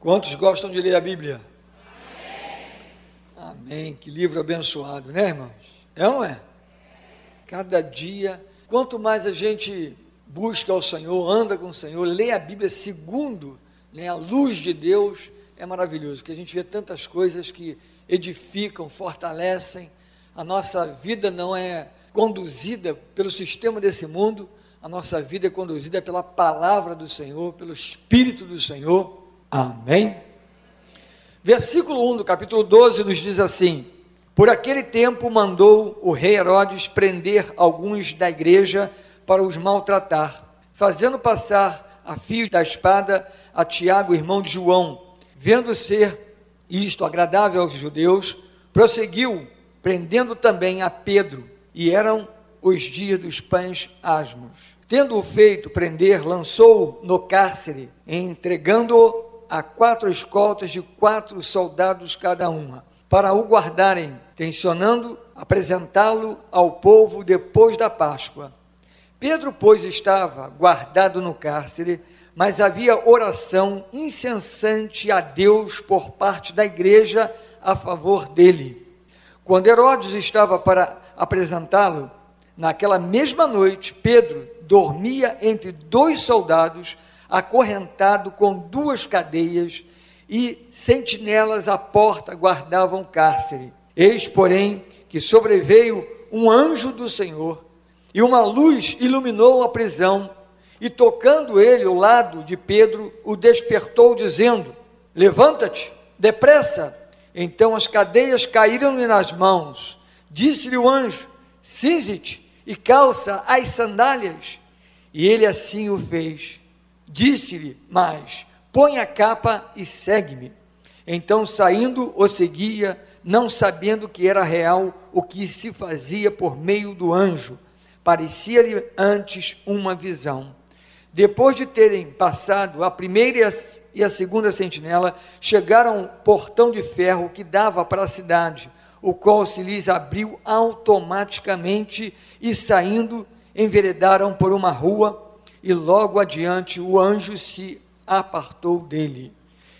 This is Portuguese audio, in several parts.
Quantos gostam de ler a Bíblia? Amém. Amém. Que livro abençoado, né, irmãos? É ou não é? Cada dia, quanto mais a gente busca o Senhor, anda com o Senhor, lê a Bíblia segundo né, a luz de Deus, é maravilhoso, porque a gente vê tantas coisas que edificam, fortalecem. A nossa vida não é conduzida pelo sistema desse mundo, a nossa vida é conduzida pela palavra do Senhor, pelo Espírito do Senhor. Amém? Versículo 1 do capítulo 12 nos diz assim: Por aquele tempo mandou o rei Herodes prender alguns da igreja para os maltratar, fazendo passar a fio da espada a Tiago, irmão de João. Vendo ser isto agradável aos judeus, prosseguiu, prendendo também a Pedro, e eram os dias dos pães asmos. Tendo-o feito prender, lançou-o no cárcere, entregando-o a quatro escoltas de quatro soldados cada uma, para o guardarem, tensionando apresentá-lo ao povo depois da Páscoa. Pedro, pois, estava guardado no cárcere, mas havia oração incessante a Deus por parte da igreja a favor dele. Quando Herodes estava para apresentá-lo, naquela mesma noite, Pedro dormia entre dois soldados, acorrentado com duas cadeias, e sentinelas à porta guardavam o cárcere. Eis, porém, que sobreveio um anjo do Senhor, e uma luz iluminou a prisão, e tocando ele ao lado de Pedro, o despertou, dizendo: Levanta-te, depressa. Então as cadeias caíram-lhe nas mãos. Disse-lhe o anjo: Cinze-te e calça as sandálias. E ele assim o fez. Disse-lhe mais: Põe a capa e segue-me. Então, saindo, o seguia, não sabendo que era real o que se fazia por meio do anjo. Parecia-lhe antes uma visão. Depois de terem passado a primeira e a segunda sentinela, chegaram ao portão de ferro que dava para a cidade, o qual se lhes abriu automaticamente e saindo, enveredaram por uma rua e logo adiante o anjo se apartou dele.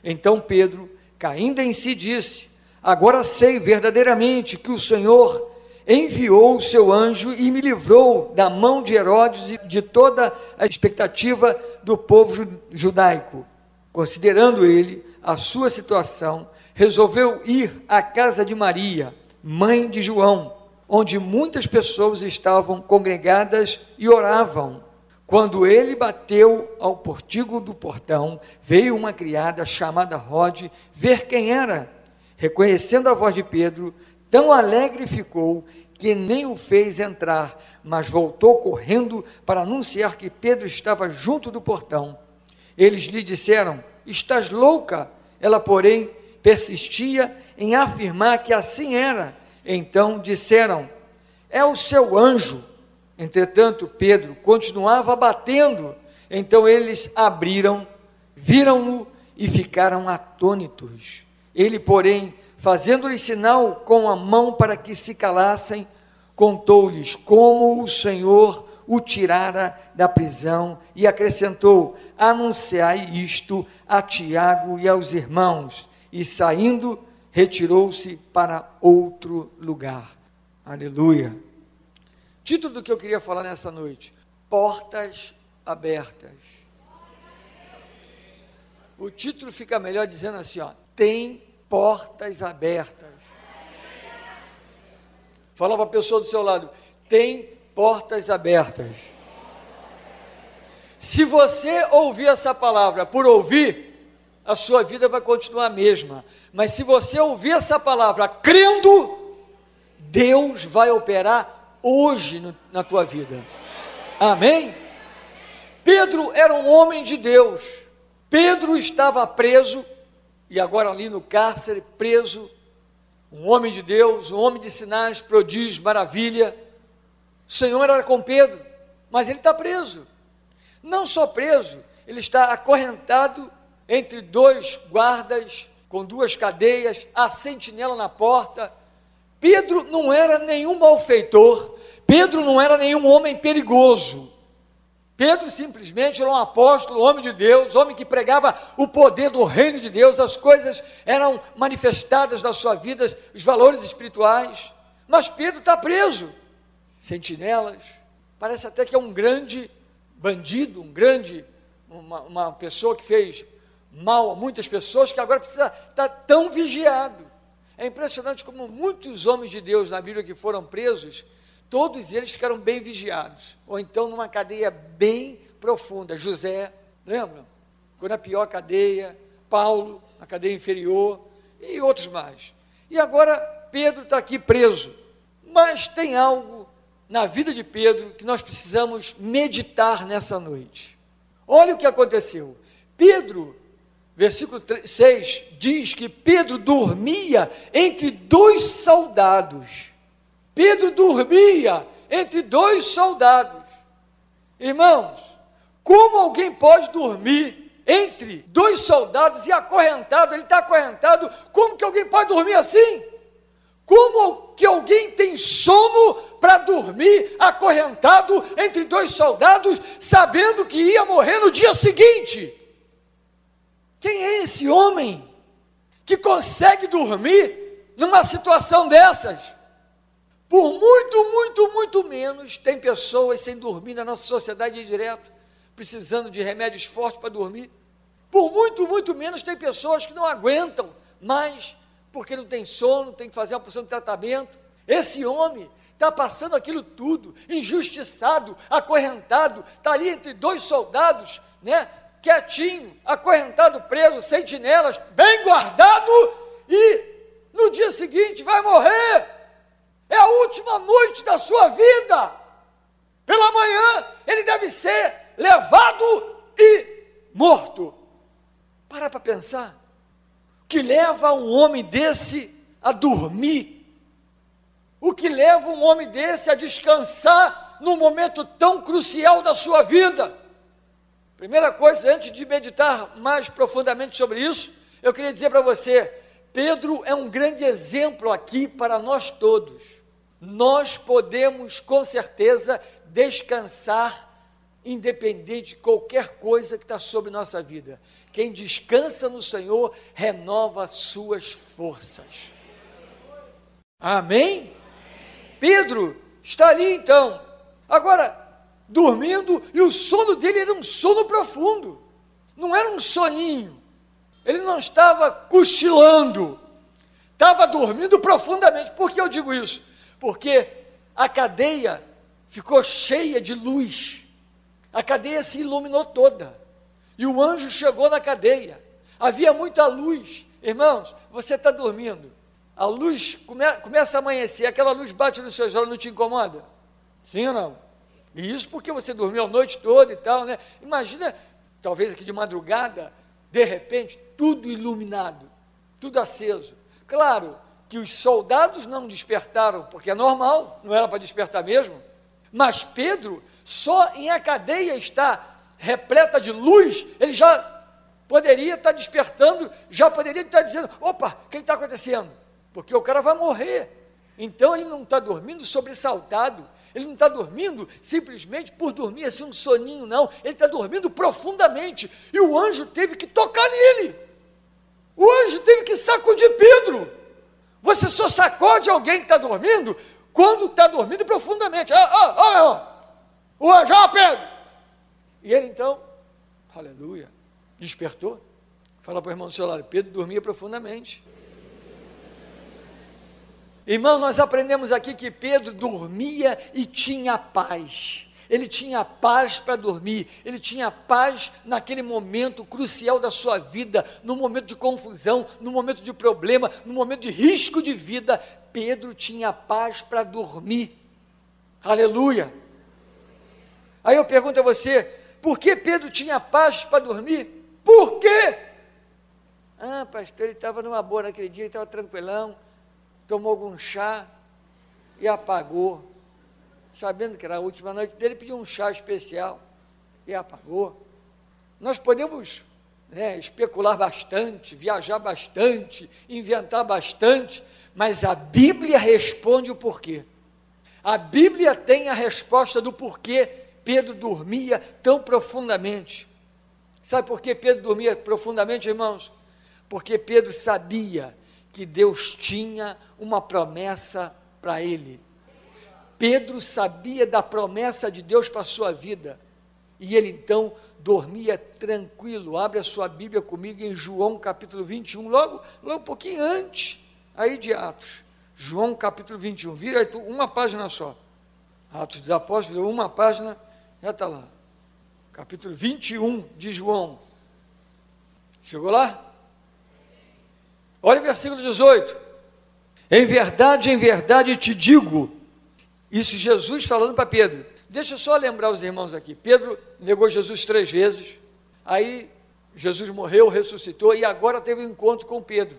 Então Pedro, caindo em si, disse: Agora sei verdadeiramente que o Senhor enviou o seu anjo e me livrou da mão de Herodes e de toda a expectativa do povo judaico. Considerando ele a sua situação, resolveu ir à casa de Maria, mãe de João, onde muitas pessoas estavam congregadas e oravam. Quando ele bateu ao portigo do portão, veio uma criada chamada Rod ver quem era. Reconhecendo a voz de Pedro, Tão alegre ficou que nem o fez entrar, mas voltou correndo para anunciar que Pedro estava junto do portão. Eles lhe disseram: Estás louca? Ela, porém, persistia em afirmar que assim era. Então disseram: É o seu anjo. Entretanto, Pedro continuava batendo. Então eles abriram, viram-no e ficaram atônitos. Ele, porém, fazendo-lhe sinal com a mão para que se calassem, contou-lhes como o Senhor o tirara da prisão e acrescentou: Anunciai isto a Tiago e aos irmãos. E saindo, retirou-se para outro lugar. Aleluia. Título do que eu queria falar nessa noite: Portas abertas. O título fica melhor dizendo assim: ó, tem portas abertas. Fala para a pessoa do seu lado: tem portas abertas. Se você ouvir essa palavra por ouvir, a sua vida vai continuar a mesma. Mas se você ouvir essa palavra crendo, Deus vai operar hoje no, na tua vida. Amém? Pedro era um homem de Deus. Pedro estava preso e agora ali no cárcere, preso, um homem de Deus, um homem de sinais, prodígios, maravilha. O Senhor era com Pedro, mas ele está preso. Não só preso, ele está acorrentado entre dois guardas, com duas cadeias, a sentinela na porta. Pedro não era nenhum malfeitor, Pedro não era nenhum homem perigoso. Pedro simplesmente era um apóstolo, homem de Deus, homem que pregava o poder do reino de Deus, as coisas eram manifestadas na sua vida, os valores espirituais. Mas Pedro está preso. Sentinelas, parece até que é um grande bandido, um grande, uma, uma pessoa que fez mal a muitas pessoas, que agora precisa estar tão vigiado. É impressionante como muitos homens de Deus na Bíblia que foram presos, todos eles ficaram bem vigiados, ou então numa cadeia bem profunda. José, lembram? Ficou na pior cadeia, Paulo, na cadeia inferior, e outros mais. E agora Pedro está aqui preso. Mas tem algo na vida de Pedro que nós precisamos meditar nessa noite. Olha o que aconteceu. Pedro, versículo 6, diz que Pedro dormia entre dois soldados. Pedro dormia entre dois soldados. Irmãos, como alguém pode dormir entre dois soldados e acorrentado? Ele está acorrentado. Como que alguém pode dormir assim? Como que alguém tem sono para dormir acorrentado entre dois soldados, sabendo que ia morrer no dia seguinte? Quem é esse homem que consegue dormir numa situação dessas? Por muito, muito, muito menos, tem pessoas sem dormir na nossa sociedade direto, precisando de remédios fortes para dormir. Por muito, muito menos, tem pessoas que não aguentam mais, porque não tem sono, tem que fazer uma porção de tratamento. Esse homem está passando aquilo tudo, injustiçado, acorrentado, está ali entre dois soldados, né? Quietinho, acorrentado, preso, sentinelas, bem guardado, e no dia seguinte vai morrer. É a última noite da sua vida. Pela manhã, ele deve ser levado e morto. Para para pensar. O que leva um homem desse a dormir? O que leva um homem desse a descansar num momento tão crucial da sua vida? Primeira coisa, antes de meditar mais profundamente sobre isso, eu queria dizer para você: Pedro é um grande exemplo aqui para nós todos nós podemos com certeza descansar, independente de qualquer coisa que está sobre nossa vida. Quem descansa no Senhor renova suas forças. Amém? Pedro está ali então, agora dormindo, e o sono dele era um sono profundo, não era um soninho, ele não estava cochilando, estava dormindo profundamente. Por que eu digo isso? porque a cadeia ficou cheia de luz. A cadeia se iluminou toda. E o anjo chegou na cadeia. Havia muita luz. Irmãos, você está dormindo. A luz come, começa a amanhecer, aquela luz bate nos seus olhos, não te incomoda? Sim ou não? E isso porque você dormiu a noite toda e tal, né? Imagina, talvez aqui de madrugada, de repente, tudo iluminado, tudo aceso. Claro, que os soldados não despertaram, porque é normal, não era para despertar mesmo. Mas Pedro, só em a cadeia está repleta de luz, ele já poderia estar despertando, já poderia estar dizendo: opa, o que está acontecendo? Porque o cara vai morrer. Então ele não está dormindo sobressaltado, ele não está dormindo simplesmente por dormir assim um soninho, não. Ele está dormindo profundamente. E o anjo teve que tocar nele. O anjo teve que sacudir Pedro. Você só sacode alguém que está dormindo quando está dormindo profundamente. Ah, ah, ah, ah. O anjo, ah, Pedro! E ele então, aleluia, despertou. Fala para o irmão do seu lado, Pedro dormia profundamente. Irmão, nós aprendemos aqui que Pedro dormia e tinha paz ele tinha paz para dormir, ele tinha paz naquele momento crucial da sua vida, no momento de confusão, no momento de problema, no momento de risco de vida. Pedro tinha paz para dormir. Aleluia. Aí eu pergunto a você, por que Pedro tinha paz para dormir? Por quê? Ah, pastor, ele estava numa boa naquele dia, ele estava tranquilão, tomou algum chá e apagou sabendo que era a última noite dele, pediu um chá especial e apagou. Nós podemos né, especular bastante, viajar bastante, inventar bastante, mas a Bíblia responde o porquê. A Bíblia tem a resposta do porquê Pedro dormia tão profundamente? Sabe por que Pedro dormia profundamente, irmãos? Porque Pedro sabia que Deus tinha uma promessa para ele. Pedro sabia da promessa de Deus para a sua vida. E ele então dormia tranquilo. Abre a sua Bíblia comigo em João capítulo 21, logo, logo um pouquinho antes aí de Atos. João capítulo 21. Vira aí uma página só. Atos dos Apóstolos, uma página, já está lá. Capítulo 21 de João. Chegou lá? Olha o versículo 18. Em verdade, em verdade te digo. Isso Jesus falando para Pedro. Deixa eu só lembrar os irmãos aqui. Pedro negou Jesus três vezes. Aí Jesus morreu, ressuscitou e agora teve um encontro com Pedro.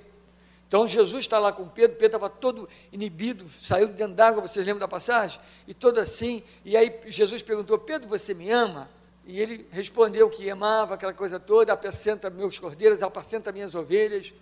Então Jesus está lá com Pedro, Pedro estava todo inibido, saiu de dentro d'água, vocês lembram da passagem? E todo assim, e aí Jesus perguntou, Pedro, você me ama? E ele respondeu que amava aquela coisa toda, apacenta meus cordeiros, apacenta minhas ovelhas.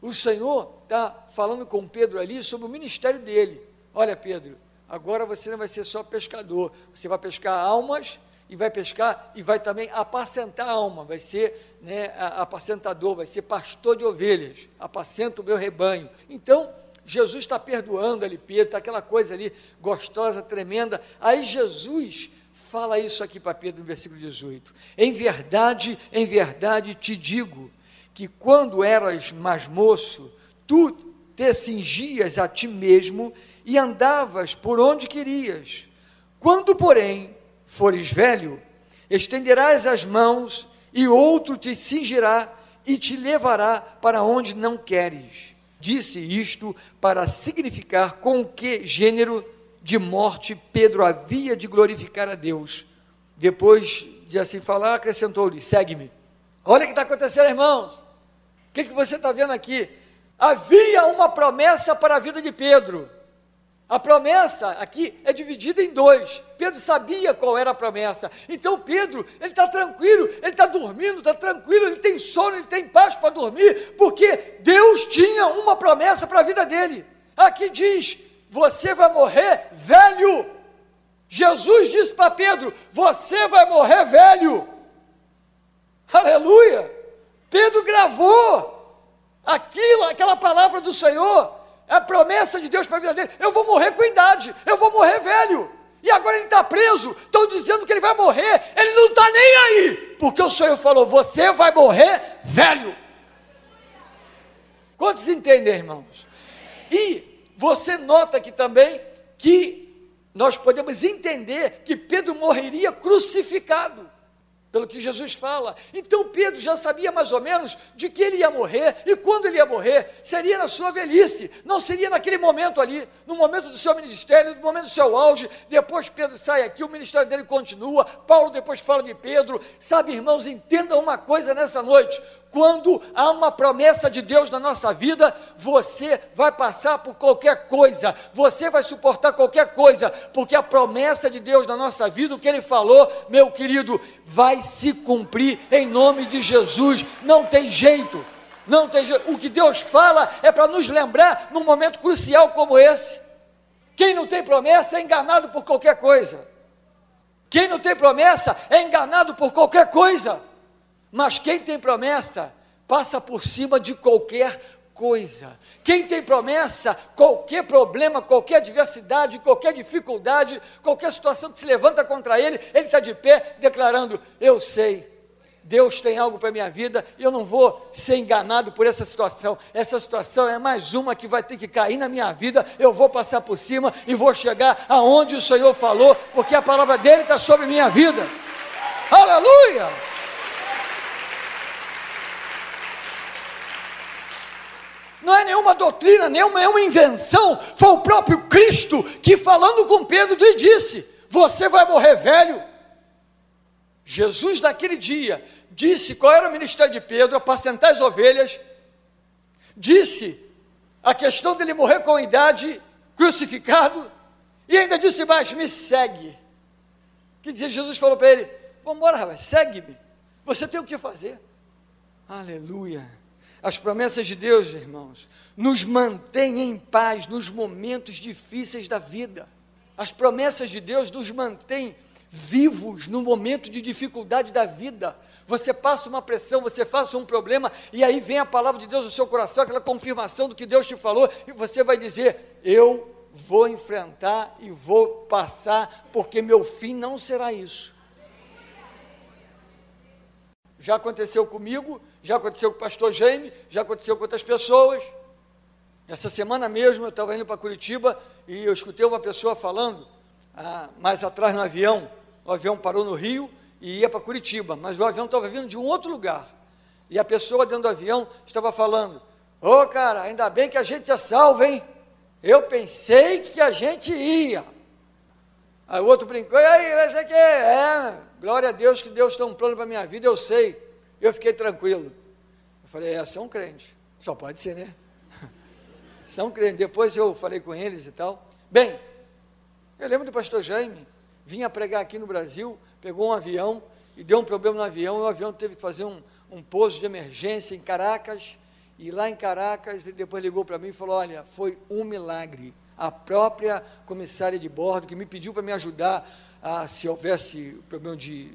O Senhor está falando com Pedro ali sobre o ministério dele. Olha, Pedro, agora você não vai ser só pescador, você vai pescar almas e vai pescar e vai também apacentar a alma, vai ser né, apacentador, vai ser pastor de ovelhas, apacenta o meu rebanho. Então, Jesus está perdoando ali Pedro, está aquela coisa ali gostosa, tremenda. Aí Jesus fala isso aqui para Pedro no versículo 18: Em verdade, em verdade te digo, que quando eras mais moço, tu te cingias a ti mesmo e andavas por onde querias. Quando, porém, fores velho, estenderás as mãos e outro te cingirá e te levará para onde não queres. Disse isto para significar com que gênero de morte Pedro havia de glorificar a Deus. Depois de assim falar, acrescentou-lhe: segue-me. Olha o que está acontecendo, irmãos que, que você está vendo aqui? Havia uma promessa para a vida de Pedro. A promessa aqui é dividida em dois. Pedro sabia qual era a promessa. Então Pedro, ele está tranquilo, ele está dormindo, está tranquilo, ele tem sono, ele tem paz para dormir, porque Deus tinha uma promessa para a vida dele. Aqui diz: você vai morrer velho. Jesus disse para Pedro: você vai morrer velho. Aleluia! Pedro gravou aquilo, aquela palavra do Senhor, a promessa de Deus para a vida dele. Eu vou morrer com idade, eu vou morrer velho. E agora ele está preso, estão dizendo que ele vai morrer, ele não está nem aí, porque o Senhor falou: você vai morrer velho. Quantos entendem, irmãos? E você nota aqui também que nós podemos entender que Pedro morreria crucificado pelo que Jesus fala. Então Pedro já sabia mais ou menos de que ele ia morrer e quando ele ia morrer, seria na sua velhice, não seria naquele momento ali, no momento do seu ministério, no momento do seu auge. Depois Pedro sai aqui, o ministério dele continua. Paulo depois fala de Pedro. Sabe, irmãos, entendam uma coisa nessa noite: quando há uma promessa de Deus na nossa vida, você vai passar por qualquer coisa, você vai suportar qualquer coisa, porque a promessa de Deus na nossa vida, o que Ele falou, meu querido, vai se cumprir em nome de Jesus. Não tem jeito, não tem jeito. O que Deus fala é para nos lembrar num momento crucial como esse. Quem não tem promessa é enganado por qualquer coisa. Quem não tem promessa é enganado por qualquer coisa. Mas quem tem promessa passa por cima de qualquer coisa. Quem tem promessa, qualquer problema, qualquer adversidade, qualquer dificuldade, qualquer situação que se levanta contra ele, ele está de pé declarando: Eu sei. Deus tem algo para a minha vida e eu não vou ser enganado por essa situação. Essa situação é mais uma que vai ter que cair na minha vida. Eu vou passar por cima e vou chegar aonde o Senhor falou, porque a palavra dele está sobre minha vida. Aleluia! Não é nenhuma doutrina, nenhuma, nenhuma invenção, foi o próprio Cristo que, falando com Pedro, lhe disse: Você vai morrer velho. Jesus, naquele dia, disse qual era o ministério de Pedro: apacentar as ovelhas, disse a questão dele morrer com idade, crucificado, e ainda disse mais: Me segue. Quer dizer, Jesus falou para ele: Vamos embora, segue-me. Você tem o que fazer. Aleluia. As promessas de Deus, irmãos, nos mantêm em paz nos momentos difíceis da vida. As promessas de Deus nos mantêm vivos no momento de dificuldade da vida. Você passa uma pressão, você passa um problema, e aí vem a palavra de Deus no seu coração, aquela confirmação do que Deus te falou, e você vai dizer: Eu vou enfrentar e vou passar, porque meu fim não será isso. Já aconteceu comigo, já aconteceu com o pastor Jaime, já aconteceu com outras pessoas. Essa semana mesmo eu estava indo para Curitiba e eu escutei uma pessoa falando, ah, mais atrás no avião, o avião parou no Rio e ia para Curitiba, mas o avião estava vindo de um outro lugar. E a pessoa dentro do avião estava falando: Ô oh, cara, ainda bem que a gente é salvo, hein? Eu pensei que a gente ia. Aí o outro brincou, e aí, você quer? É, glória a Deus que Deus tem um plano para a minha vida, eu sei. Eu fiquei tranquilo. Eu falei, é, são crentes. Só pode ser, né? São crentes. Depois eu falei com eles e tal. Bem, eu lembro do pastor Jaime, vinha pregar aqui no Brasil, pegou um avião e deu um problema no avião, e o avião teve que fazer um, um pouso de emergência em Caracas, e lá em Caracas ele depois ligou para mim e falou, olha, foi um milagre. A própria comissária de bordo que me pediu para me ajudar a, se houvesse problema de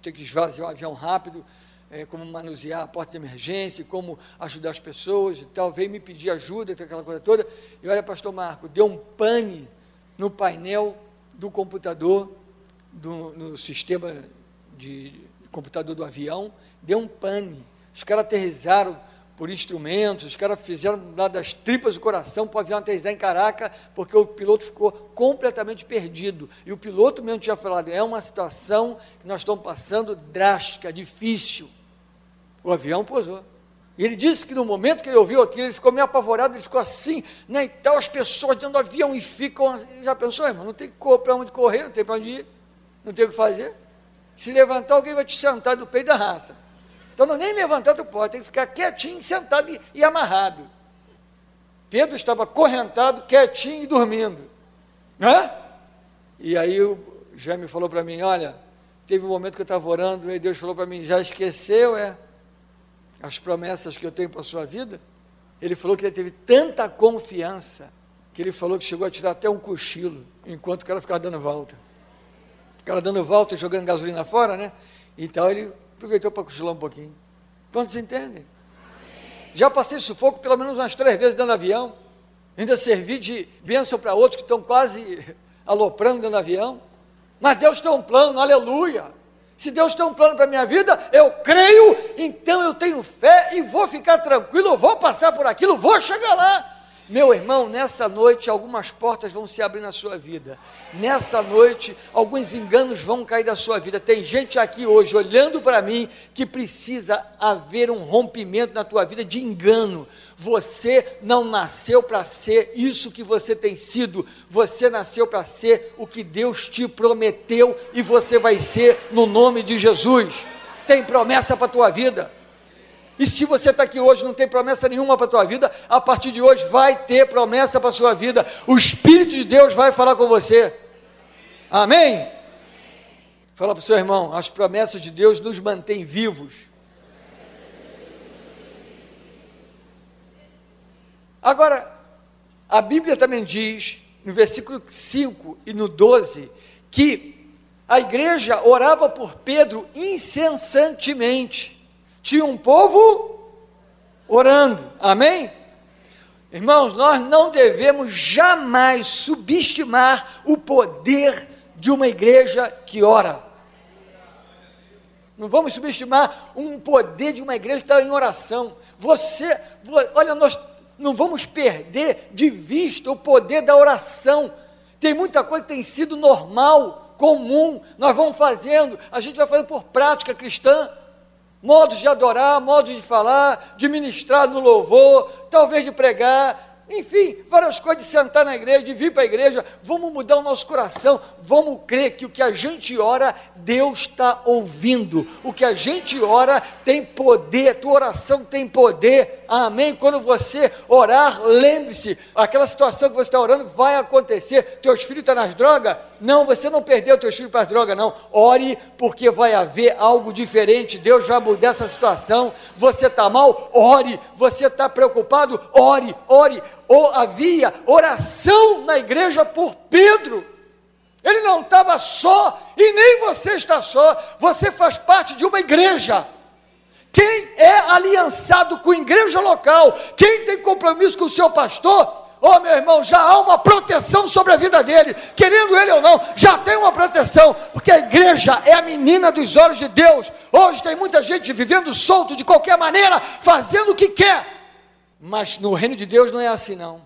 ter que esvaziar o avião rápido, é, como manusear a porta de emergência, como ajudar as pessoas e tal, veio me pedir ajuda, aquela coisa toda, e olha, pastor Marco, deu um pane no painel do computador, do, no sistema de, de computador do avião, deu um pane, os caras aterrizaram por instrumentos, os caras fizeram lá das tripas do coração para o avião aterrissar em Caraca, porque o piloto ficou completamente perdido. E o piloto mesmo tinha falado: é uma situação que nós estamos passando drástica, difícil. O avião pousou. E ele disse que no momento que ele ouviu aquilo, ele ficou meio apavorado, ele ficou assim, né? E tal, as pessoas dentro do avião e ficam. Assim, já pensou, irmão? Não tem para onde correr, não tem para onde ir, não tem o que fazer. Se levantar, alguém vai te sentar no peito da raça. Então não nem levantar tu pode, tem que ficar quietinho, sentado e, e amarrado. Pedro estava correntado, quietinho e dormindo. Hã? E aí o Jaime falou para mim, olha, teve um momento que eu estava orando, e Deus falou para mim, já esqueceu, é? As promessas que eu tenho para a sua vida, ele falou que ele teve tanta confiança que ele falou que chegou a tirar até um cochilo enquanto o cara ficava dando volta. O cara dando volta e jogando gasolina fora, né? Então ele aproveitou para cochilar um pouquinho. Quantos entendem? Já passei sufoco pelo menos umas três vezes dentro do avião. Ainda servi de bênção para outros que estão quase aloprando dentro do avião. Mas Deus tem um plano, aleluia. Se Deus tem um plano para a minha vida, eu creio, então eu tenho fé e vou ficar tranquilo, vou passar por aquilo, vou chegar lá. Meu irmão, nessa noite algumas portas vão se abrir na sua vida. Nessa noite alguns enganos vão cair da sua vida. Tem gente aqui hoje olhando para mim que precisa haver um rompimento na tua vida de engano. Você não nasceu para ser isso que você tem sido. Você nasceu para ser o que Deus te prometeu e você vai ser no nome de Jesus. Tem promessa para a tua vida. E se você está aqui hoje não tem promessa nenhuma para a tua vida, a partir de hoje vai ter promessa para a sua vida. O Espírito de Deus vai falar com você. Amém? Fala para o seu irmão, as promessas de Deus nos mantêm vivos. Agora, a Bíblia também diz, no versículo 5 e no 12, que a igreja orava por Pedro incessantemente tinha um povo orando, amém? Irmãos, nós não devemos jamais subestimar o poder de uma igreja que ora. Não vamos subestimar um poder de uma igreja que está em oração. Você, olha, nós não vamos perder de vista o poder da oração. Tem muita coisa que tem sido normal, comum, nós vamos fazendo, a gente vai fazendo por prática cristã, modos de adorar, modos de falar, de ministrar no louvor, talvez de pregar, enfim, várias coisas de sentar na igreja, de vir para a igreja, vamos mudar o nosso coração, vamos crer que o que a gente ora, Deus está ouvindo, o que a gente ora tem poder, tua oração tem poder, amém? Quando você orar, lembre-se, aquela situação que você está orando vai acontecer, teus filhos estão nas drogas, não, você não perdeu teus filhos para as drogas, não. Ore, porque vai haver algo diferente. Deus vai mudar essa situação. Você está mal? Ore. Você está preocupado? Ore, ore. Ou havia oração na igreja por Pedro. Ele não estava só e nem você está só. Você faz parte de uma igreja. Quem é aliançado com a igreja local, quem tem compromisso com o seu pastor, oh meu irmão, já há uma proteção sobre a vida dele, querendo ele ou não, já tem uma proteção, porque a igreja é a menina dos olhos de Deus. Hoje tem muita gente vivendo solto de qualquer maneira, fazendo o que quer, mas no reino de Deus não é assim não.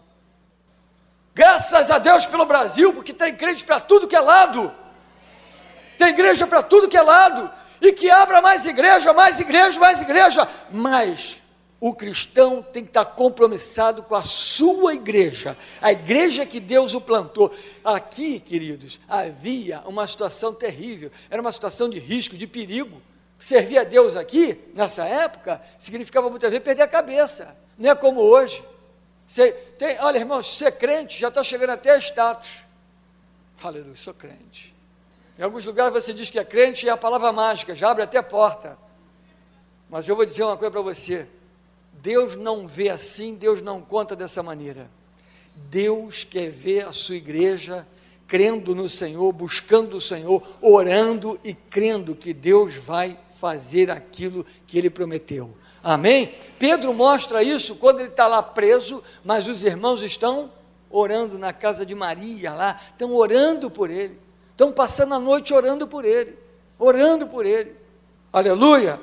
Graças a Deus pelo Brasil, porque tem crente para tudo que é lado, tem igreja para tudo que é lado, e que abra mais igreja, mais igreja, mais igreja, mas o cristão tem que estar compromissado com a sua igreja, a igreja que Deus o plantou. Aqui, queridos, havia uma situação terrível, era uma situação de risco, de perigo. Servir a Deus aqui, nessa época, significava muitas vezes perder a cabeça, não é como hoje. Você tem, olha, irmãos, ser crente já está chegando até a status. Aleluia, sou crente. Em alguns lugares você diz que é crente e é a palavra mágica, já abre até porta. Mas eu vou dizer uma coisa para você: Deus não vê assim, Deus não conta dessa maneira. Deus quer ver a sua igreja crendo no Senhor, buscando o Senhor, orando e crendo que Deus vai fazer aquilo que ele prometeu. Amém? Pedro mostra isso quando ele está lá preso, mas os irmãos estão orando na casa de Maria lá, estão orando por ele, estão passando a noite orando por ele, orando por ele. Aleluia!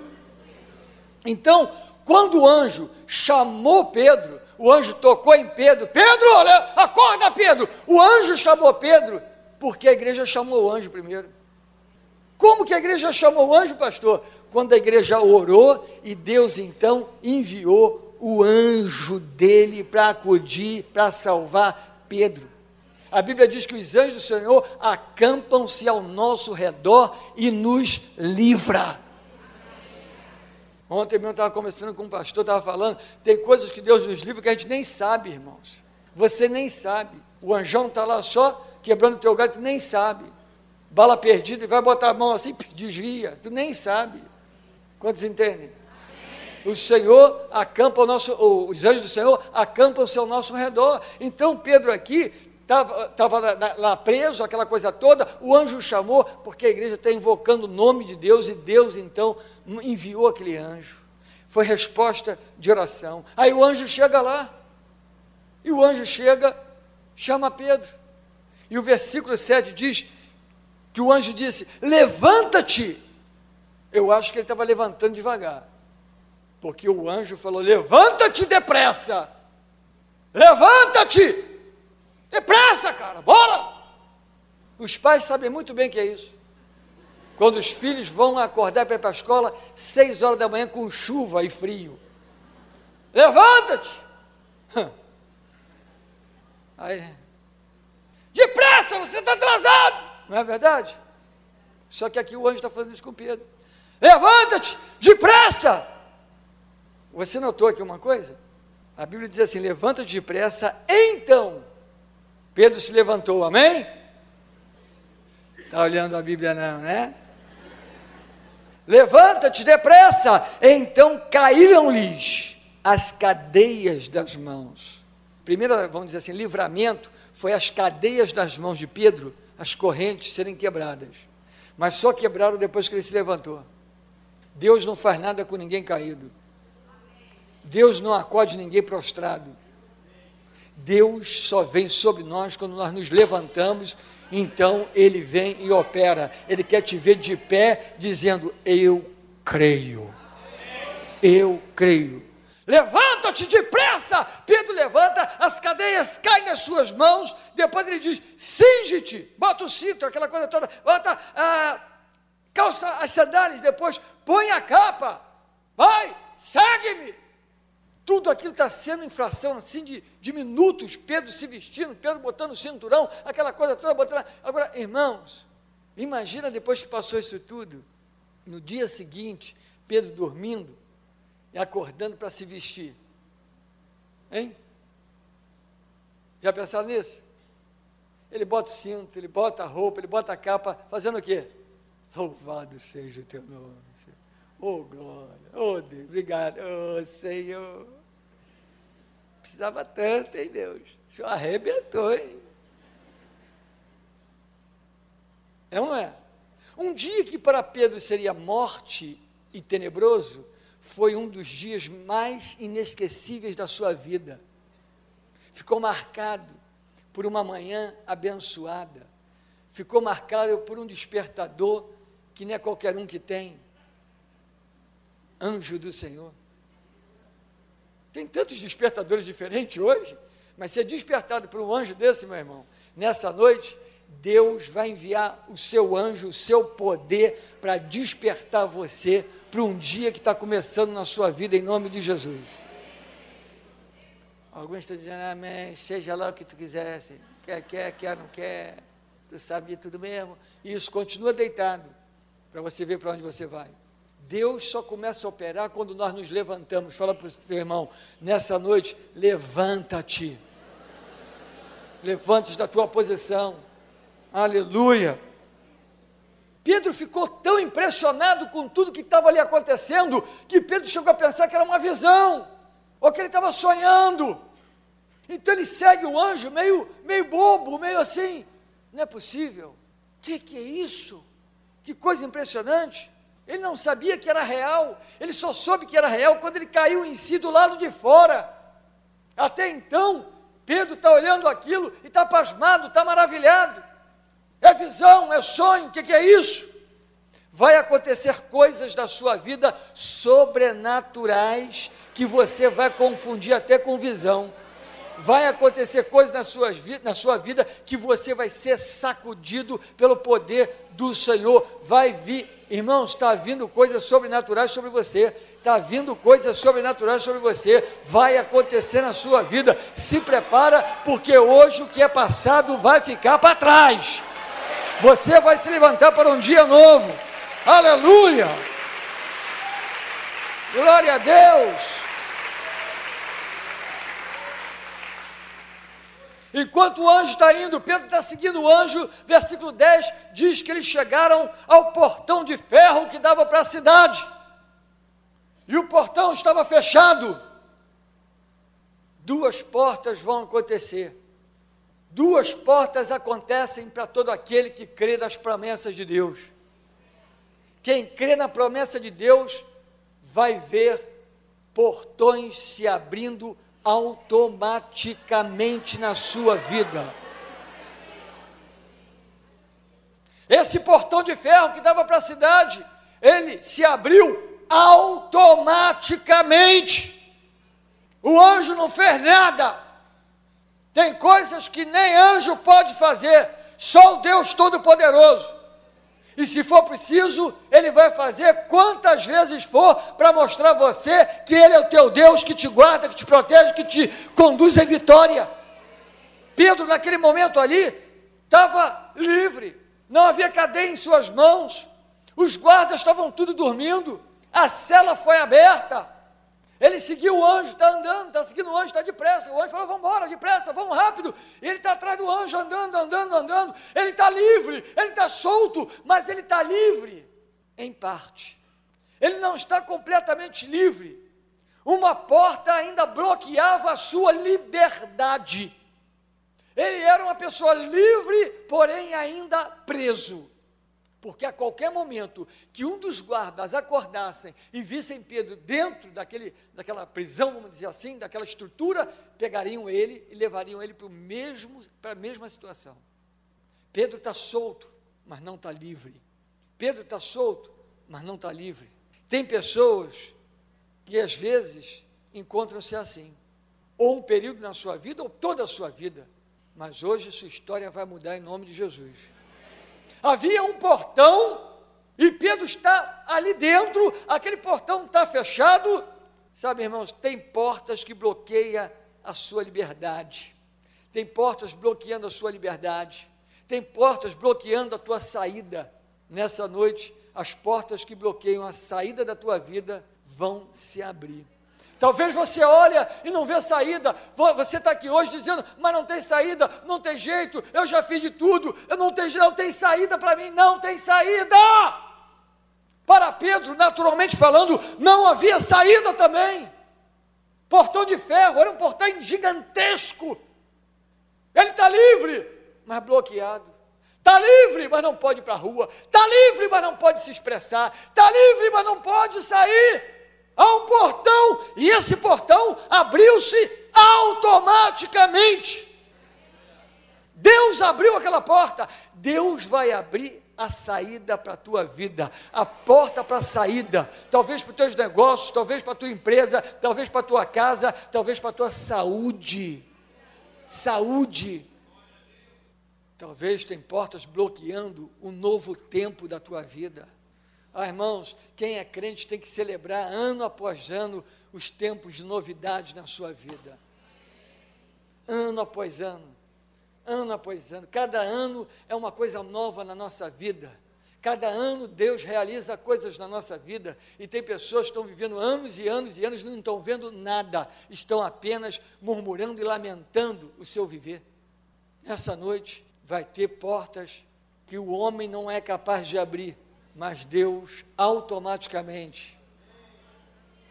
Então, quando o anjo chamou Pedro, o anjo tocou em Pedro, Pedro, olha, acorda Pedro. O anjo chamou Pedro, porque a igreja chamou o anjo primeiro. Como que a igreja chamou o anjo, pastor? Quando a igreja orou e Deus então enviou o anjo dele para acudir, para salvar Pedro. A Bíblia diz que os anjos do Senhor acampam-se ao nosso redor e nos livra. Ontem mesmo eu estava conversando com um pastor, estava falando, tem coisas que Deus nos livra que a gente nem sabe, irmãos. Você nem sabe. O anjão está lá só quebrando o teu tu nem sabe. Bala perdida, e vai botar a mão assim, desvia, tu nem sabe. Quantos entendem? o Senhor acampa o nosso, os anjos do Senhor acampam-se ao nosso redor. Então Pedro aqui estava lá, lá preso, aquela coisa toda, o anjo chamou, porque a igreja está invocando o nome de Deus, e Deus então enviou aquele anjo. Foi resposta de oração. Aí o anjo chega lá, e o anjo chega, chama Pedro. E o versículo 7 diz que o anjo disse: Levanta-te. Eu acho que ele estava levantando devagar, porque o anjo falou: Levanta-te depressa. Levanta-te. Depressa, cara, bora! Os pais sabem muito bem que é isso. Quando os filhos vão acordar para ir para a escola, seis horas da manhã com chuva e frio. Levanta-te! Aí, depressa, você está atrasado! Não é verdade? Só que aqui o anjo está fazendo isso com Pedro. Levanta-te, depressa! Você notou aqui uma coisa? A Bíblia diz assim: levanta-te depressa, então Pedro se levantou, amém? Está olhando a Bíblia, não, né? Levanta-te depressa. Então caíram-lhes as cadeias das mãos. Primeiro, vamos dizer assim, livramento foi as cadeias das mãos de Pedro, as correntes serem quebradas. Mas só quebraram depois que ele se levantou. Deus não faz nada com ninguém caído. Deus não acode ninguém prostrado. Deus só vem sobre nós quando nós nos levantamos, então Ele vem e opera. Ele quer te ver de pé, dizendo: Eu creio. Eu creio. Levanta-te depressa! Pedro levanta, as cadeias caem nas suas mãos. Depois ele diz: Singe-te, bota o cinto, aquela coisa toda, bota a calça as sandálias. Depois põe a capa, vai, segue-me. Tudo aquilo está sendo infração assim de, de minutos, Pedro se vestindo, Pedro botando o cinturão, aquela coisa toda, botando. Agora, irmãos, imagina depois que passou isso tudo, no dia seguinte, Pedro dormindo e acordando para se vestir. Hein? Já pensaram nisso? Ele bota o cinto, ele bota a roupa, ele bota a capa, fazendo o quê? Louvado seja o teu nome. Oh, glória. Oh, Deus, obrigado. Oh, Senhor. Precisava tanto, hein, Deus? O Senhor arrebentou, hein? É ou não é? Um dia que para Pedro seria morte e tenebroso, foi um dos dias mais inesquecíveis da sua vida. Ficou marcado por uma manhã abençoada, ficou marcado por um despertador que não é qualquer um que tem anjo do Senhor. Tem tantos despertadores diferentes hoje, mas ser despertado por um anjo desse, meu irmão, nessa noite, Deus vai enviar o seu anjo, o seu poder para despertar você para um dia que está começando na sua vida, em nome de Jesus. Alguns estão dizendo, amém, seja lá o que tu quisesse, quer, quer, quer, não quer, tu sabe de tudo mesmo. Isso, continua deitado, para você ver para onde você vai. Deus só começa a operar quando nós nos levantamos. Fala para o teu irmão, nessa noite, levanta-te. Levante-te da tua posição. Aleluia. Pedro ficou tão impressionado com tudo que estava ali acontecendo, que Pedro chegou a pensar que era uma visão, ou que ele estava sonhando. Então ele segue o anjo meio, meio bobo, meio assim. Não é possível. O que, que é isso? Que coisa impressionante. Ele não sabia que era real, ele só soube que era real quando ele caiu em si do lado de fora. Até então, Pedro está olhando aquilo e está pasmado, está maravilhado. É visão, é sonho, o que, que é isso? Vai acontecer coisas da sua vida sobrenaturais que você vai confundir até com visão. Vai acontecer coisas na sua, na sua vida que você vai ser sacudido pelo poder do Senhor. Vai vir Irmãos, está vindo coisas sobrenaturais sobre você, está vindo coisas sobrenaturais sobre você, vai acontecer na sua vida. Se prepara, porque hoje o que é passado vai ficar para trás. Você vai se levantar para um dia novo. Aleluia! Glória a Deus! Enquanto o anjo está indo, Pedro está seguindo o anjo, versículo 10 diz que eles chegaram ao portão de ferro que dava para a cidade. E o portão estava fechado. Duas portas vão acontecer. Duas portas acontecem para todo aquele que crê nas promessas de Deus. Quem crê na promessa de Deus vai ver portões se abrindo automaticamente na sua vida. Esse portão de ferro que dava para a cidade, ele se abriu automaticamente. O anjo não fez nada. Tem coisas que nem anjo pode fazer, só o Deus Todo-Poderoso. E se for preciso, Ele vai fazer quantas vezes for para mostrar a você que Ele é o teu Deus que te guarda, que te protege, que te conduz à vitória. Pedro, naquele momento ali, estava livre, não havia cadeia em suas mãos, os guardas estavam tudo dormindo, a cela foi aberta. Ele seguiu o anjo, está andando, está seguindo o anjo, está depressa. O anjo falou: vamos embora, depressa, vamos rápido. E ele está atrás do anjo, andando, andando, andando. Ele está livre, ele está solto, mas ele está livre em parte. Ele não está completamente livre. Uma porta ainda bloqueava a sua liberdade. Ele era uma pessoa livre, porém ainda preso. Porque a qualquer momento que um dos guardas acordassem e vissem Pedro dentro daquele, daquela prisão, vamos dizer assim, daquela estrutura, pegariam ele e levariam ele para, mesmo, a mesma situação. Pedro está solto, mas não está livre. Pedro está solto, mas não está livre. Tem pessoas que às vezes encontram-se assim, ou um período na sua vida, ou toda a sua vida, mas hoje sua história vai mudar em nome de Jesus. Havia um portão e Pedro está ali dentro, aquele portão está fechado. Sabe, irmãos, tem portas que bloqueiam a sua liberdade. Tem portas bloqueando a sua liberdade. Tem portas bloqueando a tua saída. Nessa noite, as portas que bloqueiam a saída da tua vida vão se abrir. Talvez você olha e não vê saída. Você está aqui hoje dizendo, mas não tem saída, não tem jeito, eu já fiz de tudo, eu não tenho, não tem saída para mim, não tem saída. Para Pedro, naturalmente falando, não havia saída também. Portão de ferro, era um portão gigantesco. Ele está livre, mas bloqueado. Está livre, mas não pode ir para a rua. Está livre, mas não pode se expressar. Está livre, mas não pode sair. Há um portão e esse portão abriu-se automaticamente. Deus abriu aquela porta. Deus vai abrir a saída para a tua vida, a porta para a saída, talvez para os teus negócios, talvez para a tua empresa, talvez para a tua casa, talvez para a tua saúde. Saúde. Talvez tem portas bloqueando o novo tempo da tua vida. Ah, irmãos, quem é crente tem que celebrar ano após ano os tempos de novidade na sua vida. Ano após ano, ano após ano. Cada ano é uma coisa nova na nossa vida. Cada ano Deus realiza coisas na nossa vida e tem pessoas que estão vivendo anos e anos e anos e não estão vendo nada, estão apenas murmurando e lamentando o seu viver. Nessa noite, vai ter portas que o homem não é capaz de abrir, mas Deus automaticamente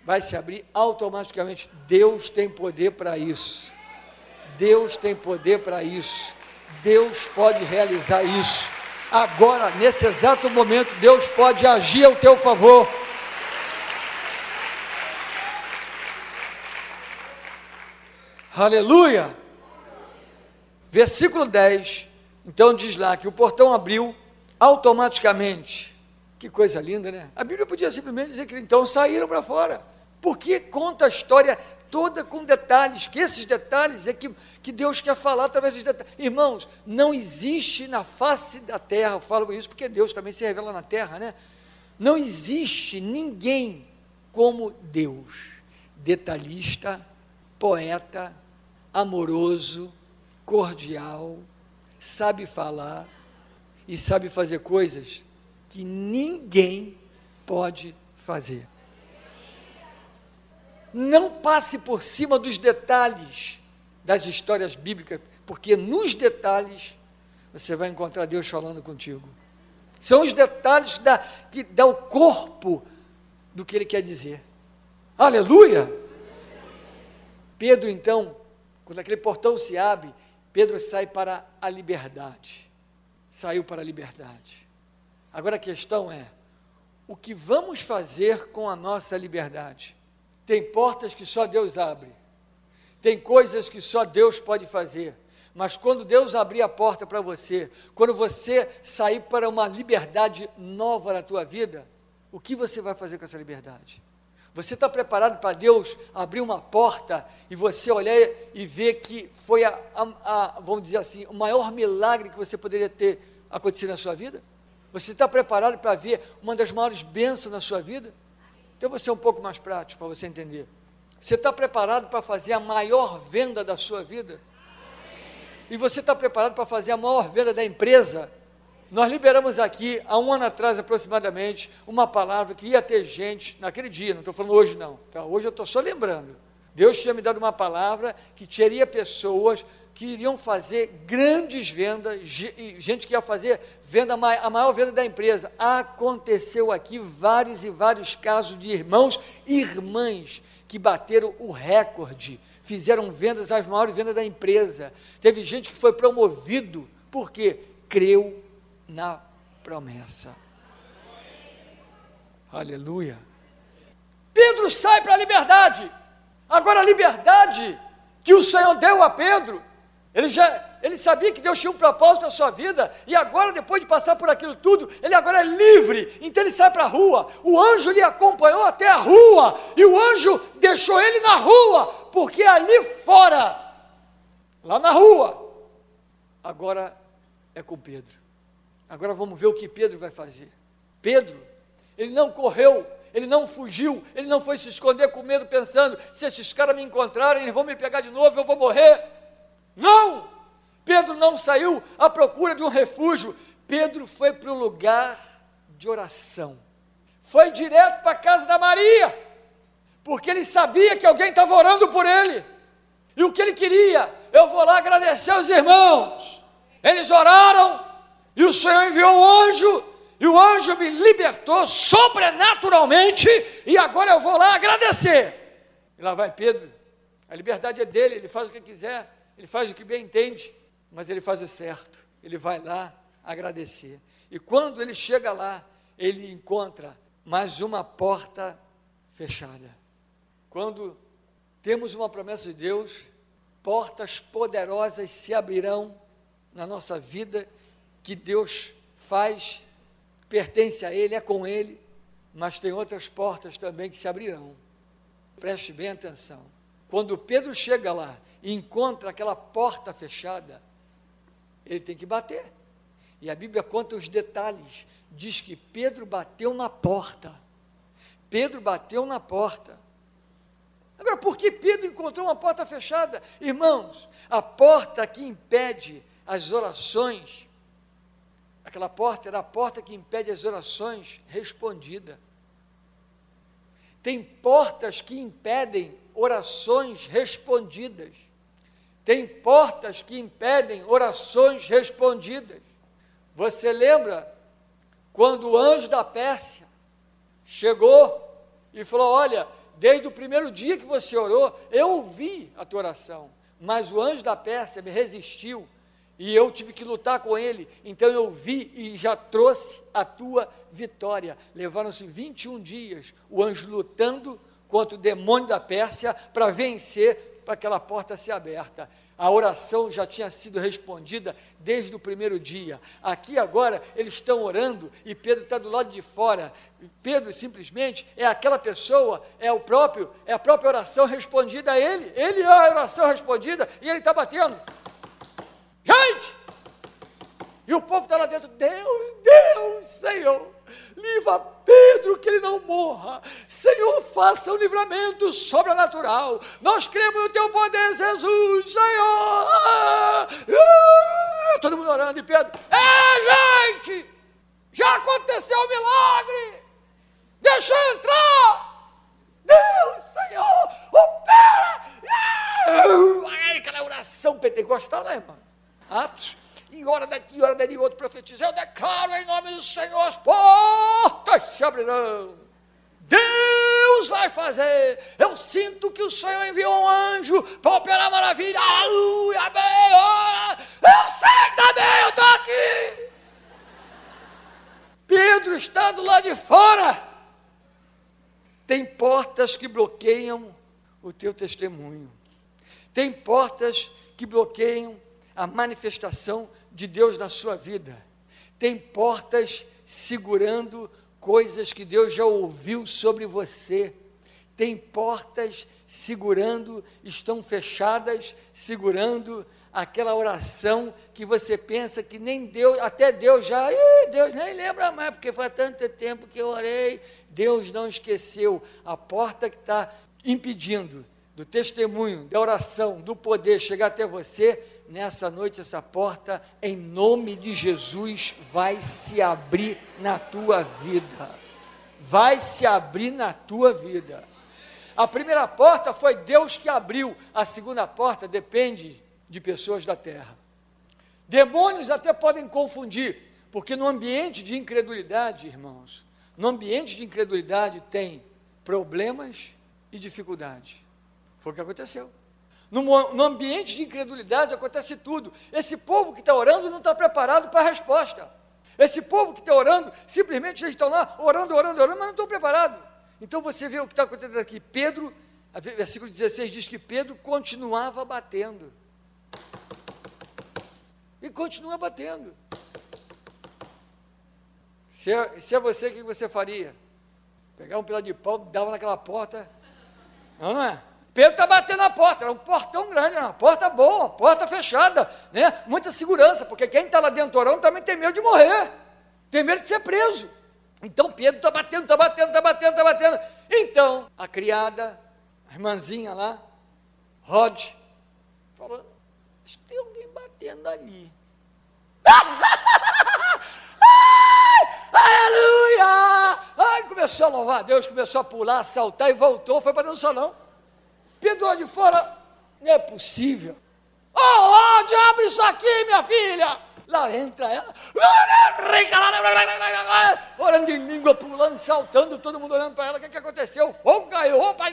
vai se abrir automaticamente. Deus tem poder para isso. Deus tem poder para isso. Deus pode realizar isso. Agora, nesse exato momento, Deus pode agir ao teu favor. Aleluia! Versículo 10 então diz lá que o portão abriu automaticamente. Que coisa linda, né? A Bíblia podia simplesmente dizer que então saíram para fora. Porque conta a história toda com detalhes, que esses detalhes é que, que Deus quer falar através dos detalhes. Irmãos, não existe na face da terra, eu falo isso porque Deus também se revela na terra, né? Não existe ninguém como Deus, detalhista, poeta, amoroso, cordial, sabe falar e sabe fazer coisas que ninguém pode fazer. Não passe por cima dos detalhes das histórias bíblicas, porque nos detalhes você vai encontrar Deus falando contigo. São os detalhes que dá, que dá o corpo do que ele quer dizer. Aleluia! Pedro, então, quando aquele portão se abre, Pedro sai para a liberdade. Saiu para a liberdade. Agora a questão é: o que vamos fazer com a nossa liberdade? Tem portas que só Deus abre. Tem coisas que só Deus pode fazer. Mas quando Deus abrir a porta para você, quando você sair para uma liberdade nova na tua vida, o que você vai fazer com essa liberdade? Você está preparado para Deus abrir uma porta e você olhar e ver que foi, a, a, a, vamos dizer assim, o maior milagre que você poderia ter acontecido na sua vida? Você está preparado para ver uma das maiores bênçãos na sua vida? Então você é um pouco mais prático para você entender. Você está preparado para fazer a maior venda da sua vida? E você está preparado para fazer a maior venda da empresa? Nós liberamos aqui, há um ano atrás aproximadamente, uma palavra que ia ter gente, naquele dia, não estou falando hoje não, tá? hoje eu estou só lembrando. Deus tinha me dado uma palavra que teria pessoas que iriam fazer grandes vendas, gente que ia fazer venda, a maior venda da empresa. Aconteceu aqui vários e vários casos de irmãos e irmãs que bateram o recorde, fizeram vendas, as maiores vendas da empresa. Teve gente que foi promovido, porque creu na promessa. Aleluia. Pedro sai para a liberdade. Agora a liberdade que o Senhor deu a Pedro, ele já ele sabia que Deus tinha um propósito na sua vida, e agora, depois de passar por aquilo tudo, ele agora é livre, então ele sai para a rua. O anjo lhe acompanhou até a rua, e o anjo deixou ele na rua, porque ali fora, lá na rua, agora é com Pedro. Agora vamos ver o que Pedro vai fazer. Pedro, ele não correu, ele não fugiu, ele não foi se esconder com medo, pensando: se esses caras me encontrarem, eles vão me pegar de novo, eu vou morrer. Não! Pedro não saiu à procura de um refúgio, Pedro foi para um lugar de oração. Foi direto para a casa da Maria, porque ele sabia que alguém estava orando por ele. E o que ele queria? Eu vou lá agradecer aos irmãos. Eles oraram, e o Senhor enviou um anjo, e o anjo me libertou sobrenaturalmente, e agora eu vou lá agradecer. E lá vai Pedro. A liberdade é dele, ele faz o que quiser, ele faz o que bem entende, mas ele faz o certo. Ele vai lá agradecer. E quando ele chega lá, ele encontra mais uma porta fechada. Quando temos uma promessa de Deus, portas poderosas se abrirão na nossa vida, que Deus faz, pertence a Ele, é com Ele, mas tem outras portas também que se abrirão. Preste bem atenção. Quando Pedro chega lá e encontra aquela porta fechada, ele tem que bater. E a Bíblia conta os detalhes. Diz que Pedro bateu na porta. Pedro bateu na porta. Agora, por que Pedro encontrou uma porta fechada? Irmãos, a porta que impede as orações, aquela porta era a porta que impede as orações respondidas. Tem portas que impedem orações respondidas. Tem portas que impedem orações respondidas. Você lembra quando o anjo da Pérsia chegou e falou: Olha, desde o primeiro dia que você orou, eu ouvi a tua oração, mas o anjo da Pérsia me resistiu e eu tive que lutar com ele, então eu vi e já trouxe a tua vitória. Levaram-se 21 dias o anjo lutando contra o demônio da Pérsia para vencer, para aquela porta ser aberta. A oração já tinha sido respondida desde o primeiro dia. Aqui agora eles estão orando e Pedro está do lado de fora. Pedro simplesmente é aquela pessoa, é o próprio, é a própria oração respondida a ele. Ele é a oração respondida e ele está batendo. Gente! E o povo está lá dentro, Deus, Deus, Senhor, livra Pedro que ele não morra. Senhor, faça um livramento sobrenatural. Nós cremos no teu poder, Jesus, Senhor. Todo mundo orando e Pedro, é gente, já aconteceu o um milagre. Deixa eu entrar. Deus, Senhor, opera. Ah, aquela oração pentecostal, né, irmão? Atos, e hora daqui, hora dali, outro profetiza. Eu declaro em nome do Senhor, as portas se abrirão. Deus vai fazer. Eu sinto que o Senhor enviou um anjo para operar maravilha. Aleluia, bem, Eu sei também, eu estou aqui. Pedro está do lado de fora. Tem portas que bloqueiam o teu testemunho. Tem portas que bloqueiam a manifestação de Deus na sua vida. Tem portas segurando coisas que Deus já ouviu sobre você. Tem portas segurando, estão fechadas, segurando aquela oração que você pensa que nem Deus, até Deus já, Deus nem lembra mais, porque faz tanto tempo que eu orei. Deus não esqueceu a porta que está impedindo do testemunho, da oração, do poder chegar até você nessa noite essa porta, em nome de Jesus, vai se abrir na tua vida. Vai se abrir na tua vida. A primeira porta foi Deus que abriu, a segunda porta depende de pessoas da terra. Demônios até podem confundir, porque no ambiente de incredulidade, irmãos, no ambiente de incredulidade tem problemas e dificuldades. Foi o que aconteceu. No, no ambiente de incredulidade acontece tudo. Esse povo que está orando não está preparado para a resposta. Esse povo que está orando, simplesmente eles estão lá orando, orando, orando, mas não estão preparados. Então você vê o que está acontecendo aqui. Pedro, versículo 16 diz que Pedro continuava batendo. E continua batendo. Se é, se é você, o que você faria? Pegar um pedaço de pau, dava naquela porta. Não, não é? Pedro está batendo na porta, era um portão grande, uma porta boa, porta fechada, né? muita segurança, porque quem está lá dentro orando também tem medo de morrer, tem medo de ser preso. Então Pedro está batendo, está batendo, está batendo, está batendo. Então, a criada, a irmãzinha lá, Rod, falou, acho que tem alguém batendo ali. Aleluia! Ai, começou a louvar a Deus, começou a pular, a saltar e voltou, foi para dentro do salão. Pedro lá de fora, não é possível. Oh, oh, diabo, isso aqui, minha filha! Lá entra ela, orando em língua, pulando, saltando, todo mundo olhando para ela, o que, que aconteceu? O fogo caiu, opa,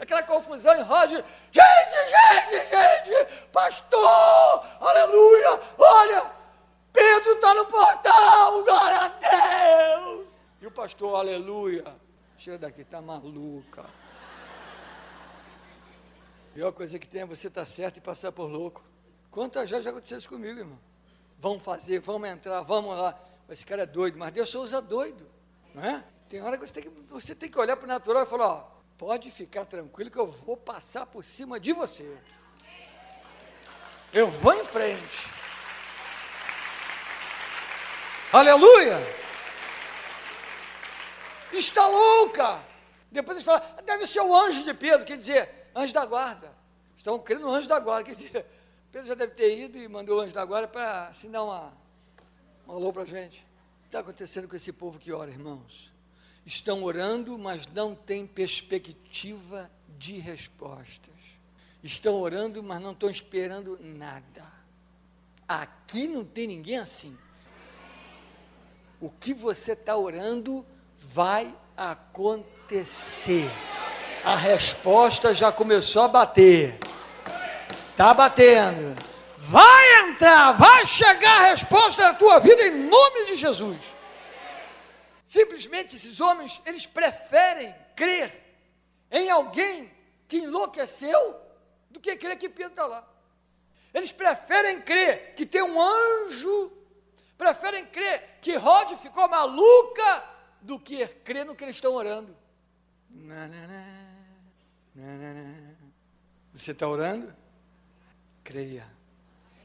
aquela confusão em Roger, gente, gente, gente, pastor, aleluia, olha, Pedro está no portal, glória a Deus! E o pastor, aleluia, chega daqui, está maluca. Pior coisa que tem é você estar tá certo e passar por louco. Quantas já já aconteceu isso comigo, irmão? Vamos fazer, vamos entrar, vamos lá. Esse cara é doido, mas Deus só usa doido, não é? Tem hora que você tem que, você tem que olhar para o natural e falar, ó, pode ficar tranquilo que eu vou passar por cima de você. Eu vou em frente. Aleluia! Está louca! Depois eles falam, deve ser o anjo de Pedro, quer dizer, anjo da guarda. Estão crendo no anjo da guarda, quer dizer, Pedro já deve ter ido e mandou o anjo da guarda para assim dar uma, um alô para a gente. O que está acontecendo com esse povo que ora, irmãos? Estão orando, mas não tem perspectiva de respostas. Estão orando, mas não estão esperando nada. Aqui não tem ninguém assim. O que você está orando vai acontecer. A resposta já começou a bater. Está batendo. Vai entrar, vai chegar a resposta da tua vida em nome de Jesus. Simplesmente esses homens, eles preferem crer em alguém que enlouqueceu do que crer que Pedro está lá. Eles preferem crer que tem um anjo, preferem crer que Rod ficou maluca, do que crer no que eles estão orando. Você está orando? Creia,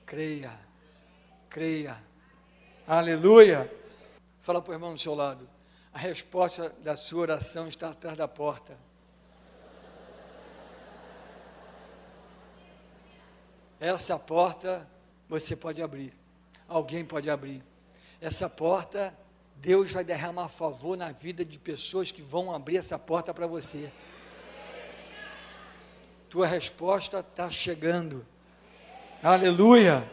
creia, creia. Aleluia. Fala para o irmão do seu lado. A resposta da sua oração está atrás da porta. Essa porta você pode abrir. Alguém pode abrir. Essa porta, Deus vai derramar favor na vida de pessoas que vão abrir essa porta para você. Tua resposta está chegando. Aleluia.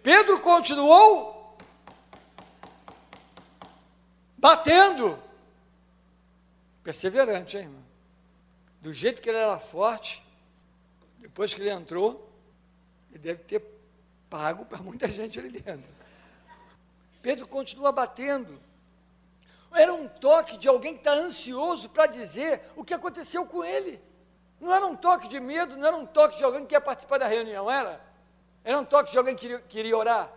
Pedro continuou batendo. Perseverante, hein, irmão? Do jeito que ele era forte, depois que ele entrou, ele deve ter pago para muita gente ali dentro. Pedro continua batendo. Era um toque de alguém que está ansioso para dizer o que aconteceu com ele. Não era um toque de medo, não era um toque de alguém que quer participar da reunião, era? Era um toque de alguém que queria, queria orar?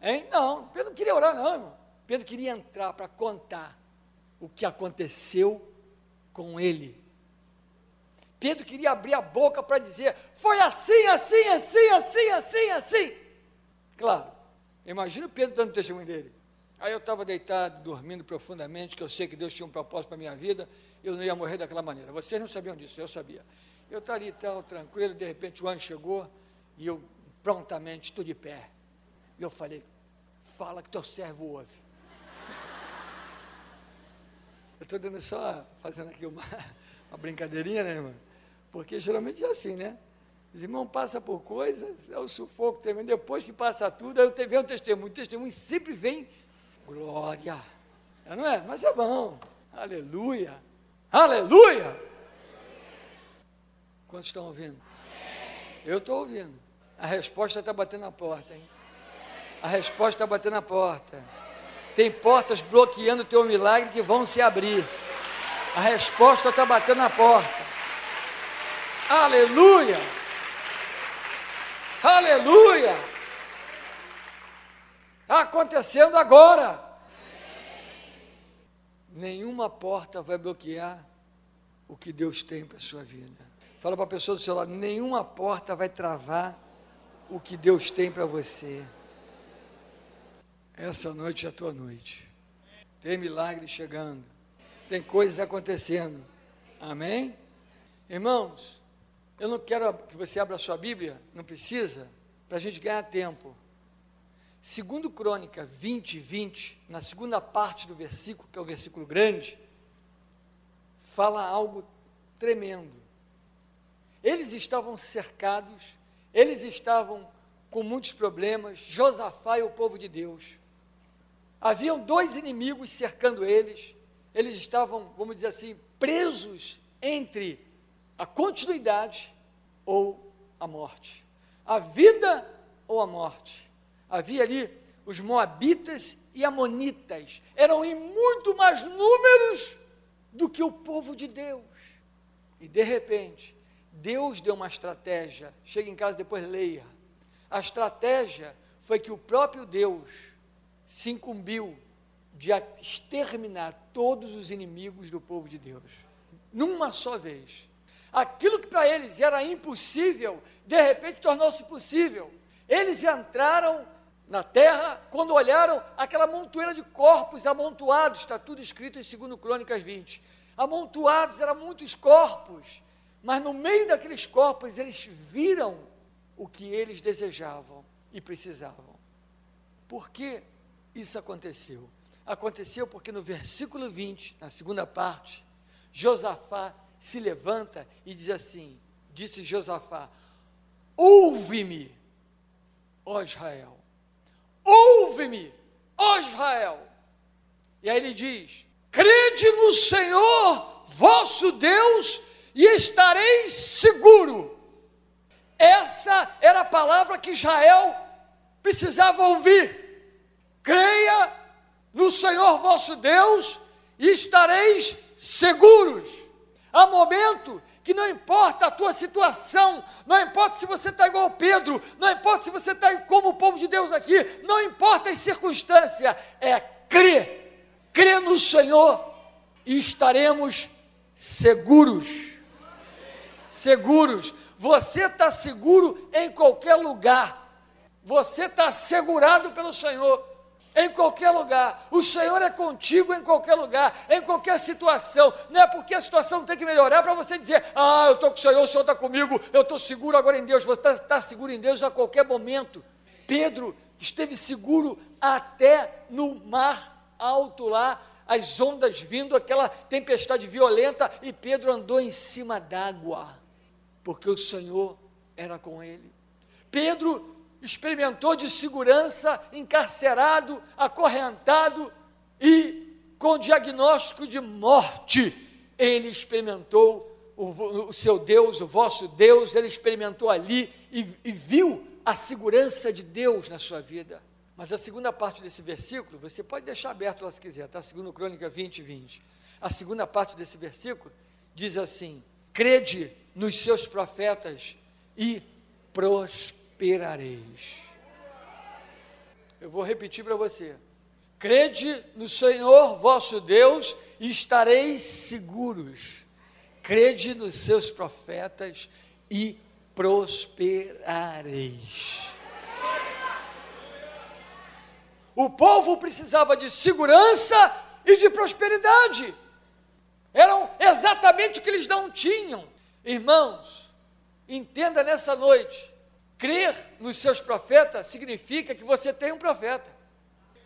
Hein? Não, Pedro não queria orar, não, irmão. Pedro queria entrar para contar o que aconteceu com ele. Pedro queria abrir a boca para dizer: foi assim, assim, assim, assim, assim, assim. Claro, imagina o Pedro dando testemunho dele. Aí eu estava deitado, dormindo profundamente, que eu sei que Deus tinha um propósito para a minha vida, eu não ia morrer daquela maneira. Vocês não sabiam disso, eu sabia. Eu estava ali tão tranquilo, de repente o anjo chegou e eu prontamente estou de pé. E eu falei, fala que teu servo ouve. Eu estou dando só, fazendo aqui uma, uma brincadeirinha, né, irmão? Porque geralmente é assim, né? Os irmãos passam por coisas, é o sufoco também, depois que passa tudo, aí vem o testemunho. O testemunho sempre vem, glória. Não é? Mas é bom. Aleluia. Aleluia! Quantos estão ouvindo? Eu estou ouvindo. A resposta está batendo na porta, hein? A resposta está batendo na porta. Tem portas bloqueando o teu milagre que vão se abrir. A resposta está batendo na porta. Aleluia! Aleluia! Acontecendo agora nenhuma porta vai bloquear o que Deus tem para a sua vida. Fala para a pessoa do seu lado, nenhuma porta vai travar o que Deus tem para você. Essa noite é a tua noite. Tem milagre chegando. Tem coisas acontecendo. Amém? Irmãos, eu não quero que você abra a sua Bíblia, não precisa, para a gente ganhar tempo. Segundo Crônica 20, 20, na segunda parte do versículo, que é o versículo grande, fala algo tremendo. Eles estavam cercados, eles estavam com muitos problemas, Josafá e o povo de Deus. Haviam dois inimigos cercando eles, eles estavam, vamos dizer assim, presos entre a continuidade ou a morte, a vida ou a morte. Havia ali os moabitas e amonitas eram em muito mais números do que o povo de Deus. E de repente, Deus deu uma estratégia. Chega em casa depois leia. A estratégia foi que o próprio Deus se incumbiu de exterminar todos os inimigos do povo de Deus, numa só vez. Aquilo que para eles era impossível, de repente tornou-se possível. Eles entraram na terra quando olharam aquela montoeira de corpos amontoados, está tudo escrito em 2 Crônicas 20. Amontoados, eram muitos corpos, mas no meio daqueles corpos eles viram o que eles desejavam e precisavam. Por que isso aconteceu? Aconteceu porque no versículo 20, na segunda parte, Josafá se levanta e diz assim: Disse Josafá: Ouve-me, ó Israel, ouve-me, ó Israel. E aí ele diz: Crede no Senhor vosso Deus e estareis seguro. Essa era a palavra que Israel precisava ouvir. Creia no Senhor vosso Deus e estareis seguros. Há momento que não importa a tua situação, não importa se você está igual Pedro, não importa se você está como o povo de Deus aqui, não importa as circunstâncias, é crer, crer no Senhor e estaremos seguros. Seguros. Você está seguro em qualquer lugar. Você está assegurado pelo Senhor em qualquer lugar. O Senhor é contigo em qualquer lugar, em qualquer situação. Não é porque a situação tem que melhorar para você dizer, ah, eu estou com o Senhor, o Senhor está comigo, eu estou seguro agora em Deus. Você está tá seguro em Deus a qualquer momento. Pedro esteve seguro até no mar alto lá, as ondas vindo, aquela tempestade violenta, e Pedro andou em cima d'água, porque o Senhor era com ele. Pedro experimentou de segurança, encarcerado, acorrentado e com diagnóstico de morte. Ele experimentou o, o seu Deus, o vosso Deus, ele experimentou ali e, e viu a segurança de Deus na sua vida. Mas a segunda parte desse versículo, você pode deixar aberto lá se quiser, tá? Segundo Crônica 20, 20. A segunda parte desse versículo diz assim: crede nos seus profetas e prosperará prosperareis. Eu vou repetir para você. Crede no Senhor vosso Deus e estareis seguros. Crede nos seus profetas e prosperareis. O povo precisava de segurança e de prosperidade. Eram exatamente o que eles não tinham. Irmãos, entenda nessa noite Crer nos seus profetas significa que você tem um profeta.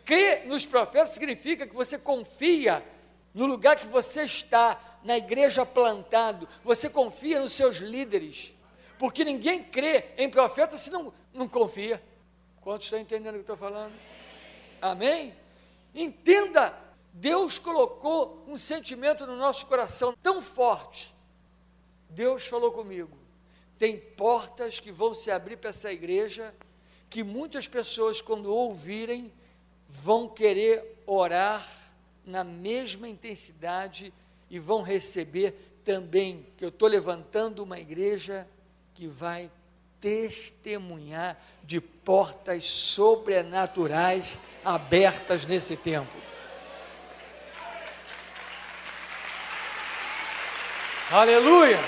Crer nos profetas significa que você confia no lugar que você está, na igreja plantado, você confia nos seus líderes. Porque ninguém crê em profeta se não, não confia. Quantos estão entendendo o que eu estou falando? Amém? Entenda, Deus colocou um sentimento no nosso coração tão forte. Deus falou comigo tem portas que vão se abrir para essa igreja, que muitas pessoas, quando ouvirem, vão querer orar na mesma intensidade e vão receber também, que eu estou levantando uma igreja que vai testemunhar de portas sobrenaturais abertas nesse tempo. Aleluia!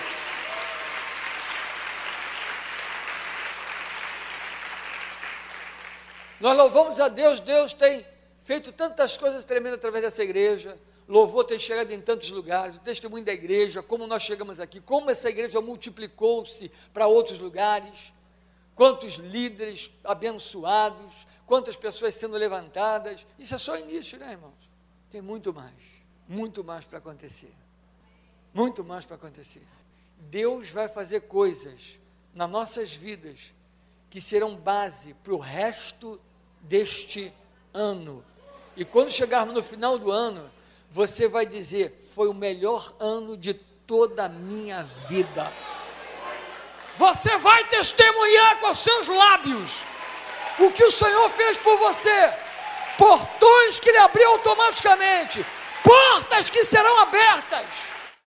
Nós louvamos a Deus, Deus tem feito tantas coisas tremendas através dessa igreja. Louvor tem chegado em tantos lugares, o testemunho da igreja, como nós chegamos aqui, como essa igreja multiplicou-se para outros lugares, quantos líderes abençoados, quantas pessoas sendo levantadas. Isso é só início, né, irmãos? Tem muito mais, muito mais para acontecer. Muito mais para acontecer. Deus vai fazer coisas nas nossas vidas que serão base para o resto deste ano. E quando chegarmos no final do ano, você vai dizer: foi o melhor ano de toda a minha vida. Você vai testemunhar com seus lábios o que o Senhor fez por você. portões que ele abriu automaticamente, portas que serão abertas.